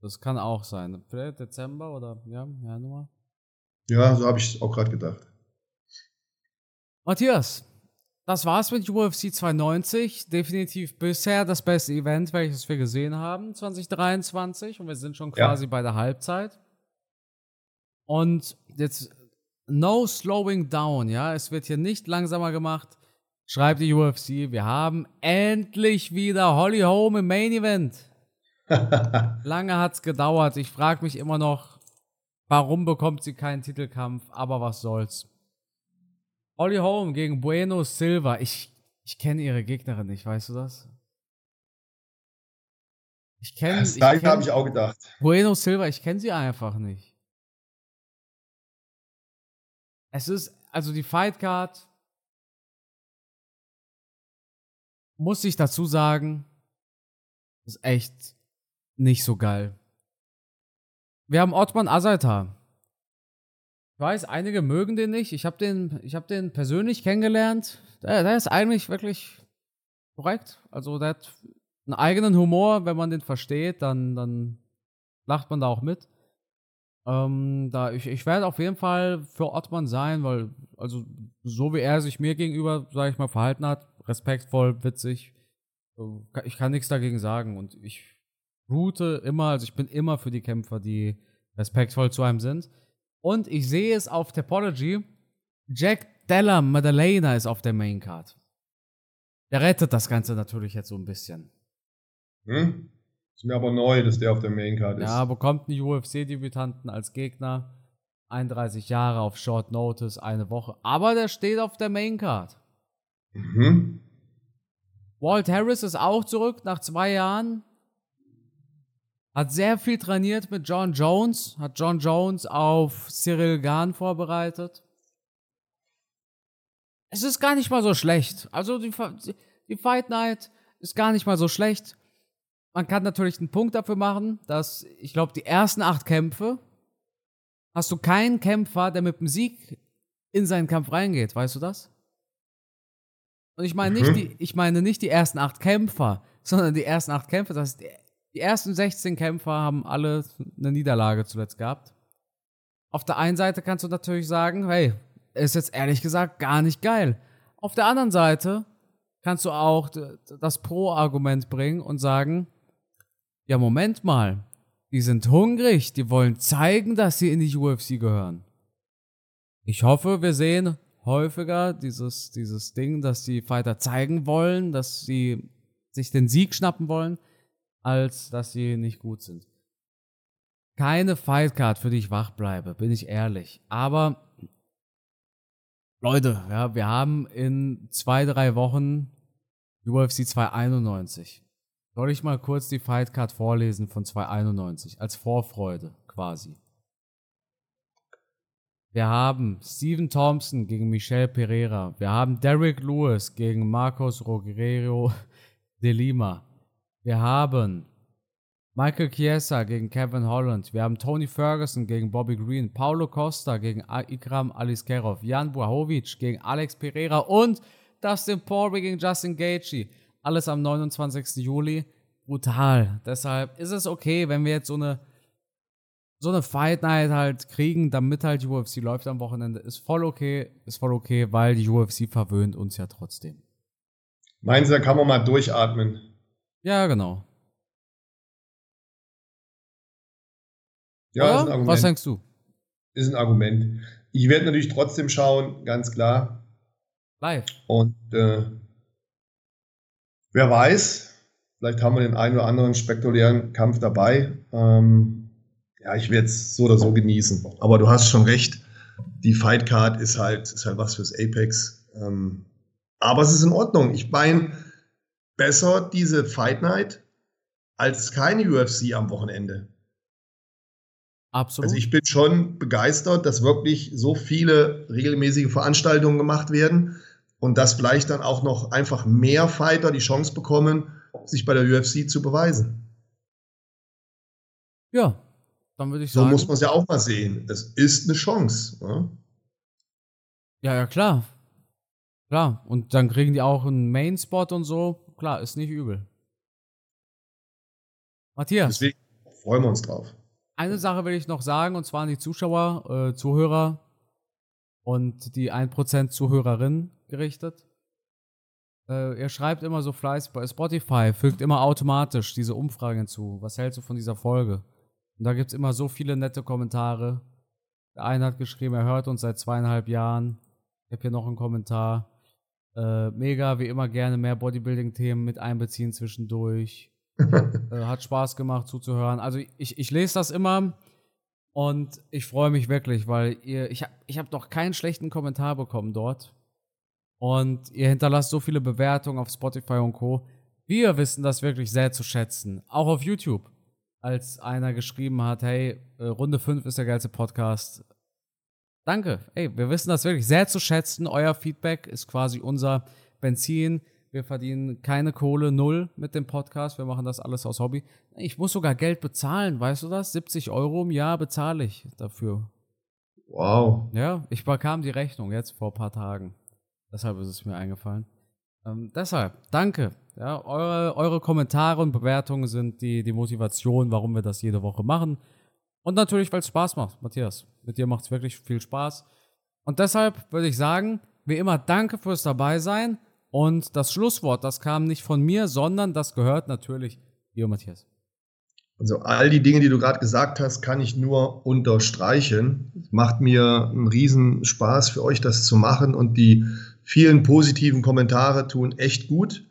Das kann auch sein. Vielleicht Dezember oder ja, Januar. Ja, so habe ich auch gerade gedacht. Matthias, das war's mit UFC 290. Definitiv bisher das beste Event, welches wir gesehen haben, 2023. Und wir sind schon quasi ja. bei der Halbzeit. Und jetzt no slowing down, ja. Es wird hier nicht langsamer gemacht. Schreibt die UFC, wir haben endlich wieder Holly Holm im Main Event. Lange hat's gedauert. Ich frage mich immer noch, warum bekommt sie keinen Titelkampf, aber was soll's. Holly Holm gegen Bueno Silva. Ich, ich kenne ihre Gegnerin nicht, weißt du das? Ich kenne. Das kenn, habe ich auch gedacht. Bueno Silva, ich kenne sie einfach nicht. Es ist, also die Fight muss ich dazu sagen, ist echt nicht so geil. Wir haben Ottman Azaitar. Ich weiß, einige mögen den nicht. Ich habe den, hab den persönlich kennengelernt. Der, der ist eigentlich wirklich korrekt. Also der hat einen eigenen Humor. Wenn man den versteht, dann, dann lacht man da auch mit. Ähm, da, ich, ich werde auf jeden Fall für Ottmann sein, weil, also so wie er sich mir gegenüber, sage ich mal, verhalten hat, respektvoll, witzig, ich kann nichts dagegen sagen. Und ich route immer, also ich bin immer für die Kämpfer, die respektvoll zu einem sind. Und ich sehe es auf Topology. Jack Della Maddalena ist auf der Main Card. Der rettet das Ganze natürlich jetzt so ein bisschen. Hm? Ist mir aber neu, dass der auf der Main Card ist. Ja, bekommt einen UFC-Debütanten als Gegner. 31 Jahre auf Short Notice, eine Woche. Aber der steht auf der Main Card. Mhm. Walt Harris ist auch zurück nach zwei Jahren. Hat sehr viel trainiert mit John Jones, hat John Jones auf Cyril Gahn vorbereitet. Es ist gar nicht mal so schlecht. Also die, die Fight Night ist gar nicht mal so schlecht. Man kann natürlich einen Punkt dafür machen, dass ich glaube, die ersten acht Kämpfe hast du keinen Kämpfer, der mit dem Sieg in seinen Kampf reingeht. Weißt du das? Und ich meine nicht mhm. die, ich meine nicht die ersten acht Kämpfer, sondern die ersten acht Kämpfe. Das ist die ersten 16 Kämpfer haben alle eine Niederlage zuletzt gehabt. Auf der einen Seite kannst du natürlich sagen, hey, ist jetzt ehrlich gesagt gar nicht geil. Auf der anderen Seite kannst du auch das Pro-Argument bringen und sagen, ja, Moment mal, die sind hungrig, die wollen zeigen, dass sie in die UFC gehören. Ich hoffe, wir sehen häufiger dieses, dieses Ding, dass die Fighter zeigen wollen, dass sie sich den Sieg schnappen wollen als dass sie nicht gut sind. Keine Fightcard, für die ich wach bleibe, bin ich ehrlich. Aber Leute, ja, wir haben in zwei, drei Wochen UFC 291. Soll ich mal kurz die Fightcard vorlesen von 291 als Vorfreude quasi? Wir haben Steven Thompson gegen Michel Pereira. Wir haben Derek Lewis gegen Marcos Rogerio de Lima. Wir haben Michael Chiesa gegen Kevin Holland. Wir haben Tony Ferguson gegen Bobby Green. Paulo Costa gegen Ikram Aliskerov. Jan Błachowicz gegen Alex Pereira. Und Dustin Poirier gegen Justin Gaethje. Alles am 29. Juli. Brutal. Deshalb ist es okay, wenn wir jetzt so eine so eine Fight Night halt kriegen, damit halt die UFC läuft am Wochenende. Ist voll okay, ist voll okay, weil die UFC verwöhnt uns ja trotzdem. Meinen Sie, da kann man mal durchatmen? Ja, genau. Ja, ist ein Argument. Was denkst du? Ist ein Argument. Ich werde natürlich trotzdem schauen, ganz klar. Live. Und äh, wer weiß, vielleicht haben wir den einen oder anderen spektakulären Kampf dabei. Ähm, ja, ich werde es so oder so genießen. Aber du hast schon recht, die Fight Card ist halt, ist halt was fürs Apex. Ähm, aber es ist in Ordnung. Ich meine, besser diese Fight Night als keine UFC am Wochenende. Absolut. Also ich bin schon begeistert, dass wirklich so viele regelmäßige Veranstaltungen gemacht werden und dass vielleicht dann auch noch einfach mehr Fighter die Chance bekommen, sich bei der UFC zu beweisen. Ja, dann würde ich so sagen. So muss man es ja auch mal sehen. Es ist eine Chance. Ne? Ja, ja, klar. Klar. Und dann kriegen die auch einen Main-Spot und so. Klar, ist nicht übel. Matthias. Deswegen freuen wir uns drauf. Eine Sache will ich noch sagen, und zwar an die Zuschauer, äh, Zuhörer und die 1% Zuhörerinnen gerichtet. Äh, ihr schreibt immer so fleißig bei Spotify, fügt immer automatisch diese Umfragen hinzu. Was hältst du von dieser Folge? Und da gibt es immer so viele nette Kommentare. Der eine hat geschrieben, er hört uns seit zweieinhalb Jahren. Ich habe hier noch einen Kommentar. Äh, mega, wie immer gerne mehr Bodybuilding-Themen mit einbeziehen zwischendurch. äh, hat Spaß gemacht zuzuhören. Also ich, ich lese das immer und ich freue mich wirklich, weil ihr, ich habe ich hab noch keinen schlechten Kommentar bekommen dort. Und ihr hinterlasst so viele Bewertungen auf Spotify und Co. Wir wissen das wirklich sehr zu schätzen. Auch auf YouTube als einer geschrieben hat, hey, äh, Runde 5 ist der geilste Podcast. Danke. Ey, wir wissen das wirklich sehr zu schätzen. Euer Feedback ist quasi unser Benzin. Wir verdienen keine Kohle, null mit dem Podcast. Wir machen das alles aus Hobby. Ich muss sogar Geld bezahlen, weißt du das? 70 Euro im Jahr bezahle ich dafür. Wow. Ja, ich bekam die Rechnung jetzt vor ein paar Tagen. Deshalb ist es mir eingefallen. Ähm, deshalb, danke. Ja, eure, eure Kommentare und Bewertungen sind die, die Motivation, warum wir das jede Woche machen. Und natürlich, weil es Spaß macht, Matthias. Mit dir macht es wirklich viel Spaß. Und deshalb würde ich sagen, wie immer, danke fürs Dabeisein. Und das Schlusswort, das kam nicht von mir, sondern das gehört natürlich dir, Matthias. Also all die Dinge, die du gerade gesagt hast, kann ich nur unterstreichen. Es macht mir einen riesen Spaß für euch, das zu machen und die vielen positiven Kommentare tun echt gut.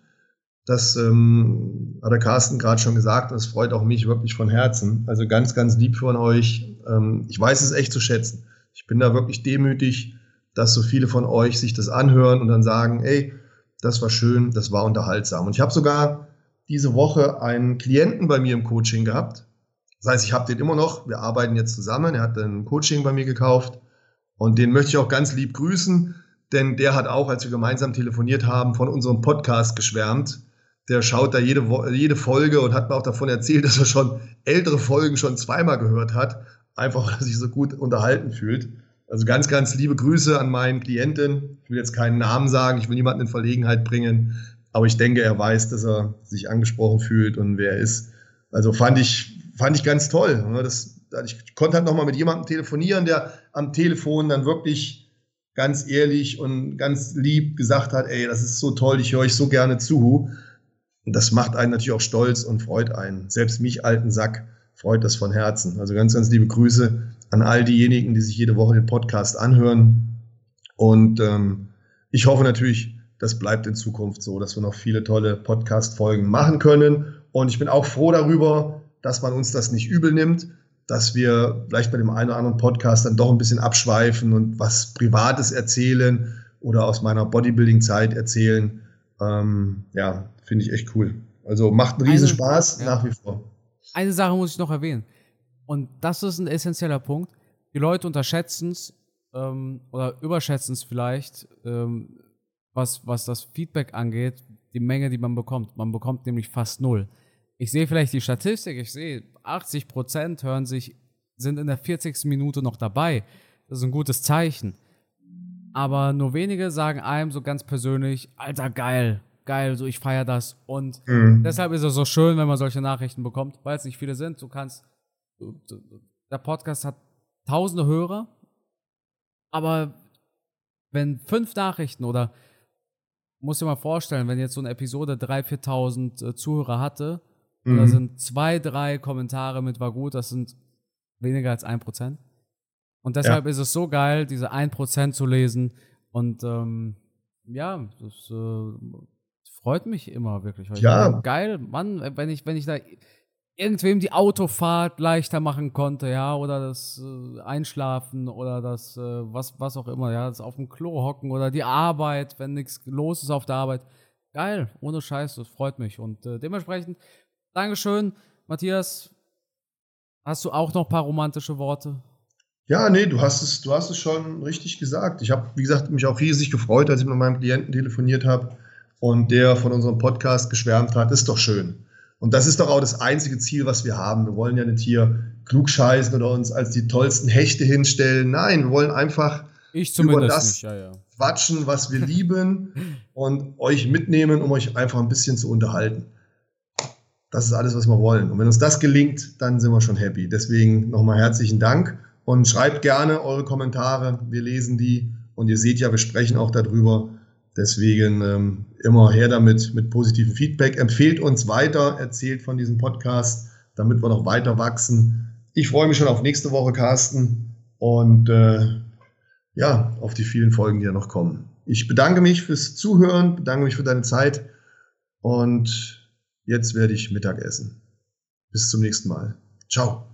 Das ähm, hat der Carsten gerade schon gesagt und es freut auch mich wirklich von Herzen. Also ganz, ganz lieb von euch. Ähm, ich weiß es echt zu schätzen. Ich bin da wirklich demütig, dass so viele von euch sich das anhören und dann sagen, ey, das war schön, das war unterhaltsam. Und ich habe sogar diese Woche einen Klienten bei mir im Coaching gehabt. Das heißt, ich habe den immer noch, wir arbeiten jetzt zusammen, er hat ein Coaching bei mir gekauft und den möchte ich auch ganz lieb grüßen denn der hat auch, als wir gemeinsam telefoniert haben, von unserem Podcast geschwärmt. Der schaut da jede, jede Folge und hat mir auch davon erzählt, dass er schon ältere Folgen schon zweimal gehört hat, einfach weil er sich so gut unterhalten fühlt. Also ganz, ganz liebe Grüße an meinen Klienten. Ich will jetzt keinen Namen sagen, ich will niemanden in Verlegenheit bringen, aber ich denke, er weiß, dass er sich angesprochen fühlt und wer er ist. Also fand ich, fand ich ganz toll. Das, ich konnte halt nochmal mit jemandem telefonieren, der am Telefon dann wirklich ganz ehrlich und ganz lieb gesagt hat, ey, das ist so toll, ich höre euch so gerne zu. Und das macht einen natürlich auch stolz und freut einen. Selbst mich, alten Sack, freut das von Herzen. Also ganz, ganz liebe Grüße an all diejenigen, die sich jede Woche den Podcast anhören. Und ähm, ich hoffe natürlich, das bleibt in Zukunft so, dass wir noch viele tolle Podcast-Folgen machen können. Und ich bin auch froh darüber, dass man uns das nicht übel nimmt, dass wir vielleicht bei dem einen oder anderen Podcast dann doch ein bisschen abschweifen und was Privates erzählen oder aus meiner Bodybuilding-Zeit erzählen. Ähm, ja, finde ich echt cool. Also macht einen riesen Spaß ja. nach wie vor. Eine Sache muss ich noch erwähnen. Und das ist ein essentieller Punkt. Die Leute unterschätzen es ähm, oder überschätzen es vielleicht, ähm, was, was das Feedback angeht, die Menge, die man bekommt. Man bekommt nämlich fast null ich sehe vielleicht die Statistik, ich sehe 80 Prozent hören sich, sind in der 40. Minute noch dabei. Das ist ein gutes Zeichen. Aber nur wenige sagen einem so ganz persönlich, Alter, geil, geil, so ich feiere das. Und mhm. deshalb ist es so schön, wenn man solche Nachrichten bekommt, weil es nicht viele sind. Du kannst, du, du, der Podcast hat tausende Hörer, aber wenn fünf Nachrichten oder muss dir mal vorstellen, wenn jetzt so eine Episode 3.000, 4.000 äh, Zuhörer hatte Mhm. Da sind zwei, drei Kommentare mit war gut, das sind weniger als ein Prozent. Und deshalb ja. ist es so geil, diese ein Prozent zu lesen. Und ähm, ja, das äh, freut mich immer wirklich. Ja. Geil, Mann, wenn ich, wenn ich da irgendwem die Autofahrt leichter machen konnte, ja, oder das äh, Einschlafen oder das, äh, was, was auch immer, ja, das auf dem Klo hocken oder die Arbeit, wenn nichts los ist auf der Arbeit. Geil, ohne Scheiß, das freut mich. Und äh, dementsprechend, Dankeschön, Matthias. Hast du auch noch ein paar romantische Worte? Ja, nee, du hast es, du hast es schon richtig gesagt. Ich habe, wie gesagt, mich auch riesig gefreut, als ich mit meinem Klienten telefoniert habe und der von unserem Podcast geschwärmt hat. Ist doch schön. Und das ist doch auch das einzige Ziel, was wir haben. Wir wollen ja nicht hier klugscheißen oder uns als die tollsten Hechte hinstellen. Nein, wir wollen einfach über das nicht, ja, ja. quatschen, was wir lieben und euch mitnehmen, um euch einfach ein bisschen zu unterhalten. Das ist alles, was wir wollen. Und wenn uns das gelingt, dann sind wir schon happy. Deswegen nochmal herzlichen Dank und schreibt gerne eure Kommentare. Wir lesen die und ihr seht ja, wir sprechen auch darüber. Deswegen ähm, immer her damit mit positivem Feedback. Empfehlt uns weiter, erzählt von diesem Podcast, damit wir noch weiter wachsen. Ich freue mich schon auf nächste Woche, Carsten, und äh, ja, auf die vielen Folgen, die ja noch kommen. Ich bedanke mich fürs Zuhören, bedanke mich für deine Zeit und jetzt werde ich Mittag essen. Bis zum nächsten Mal. Ciao.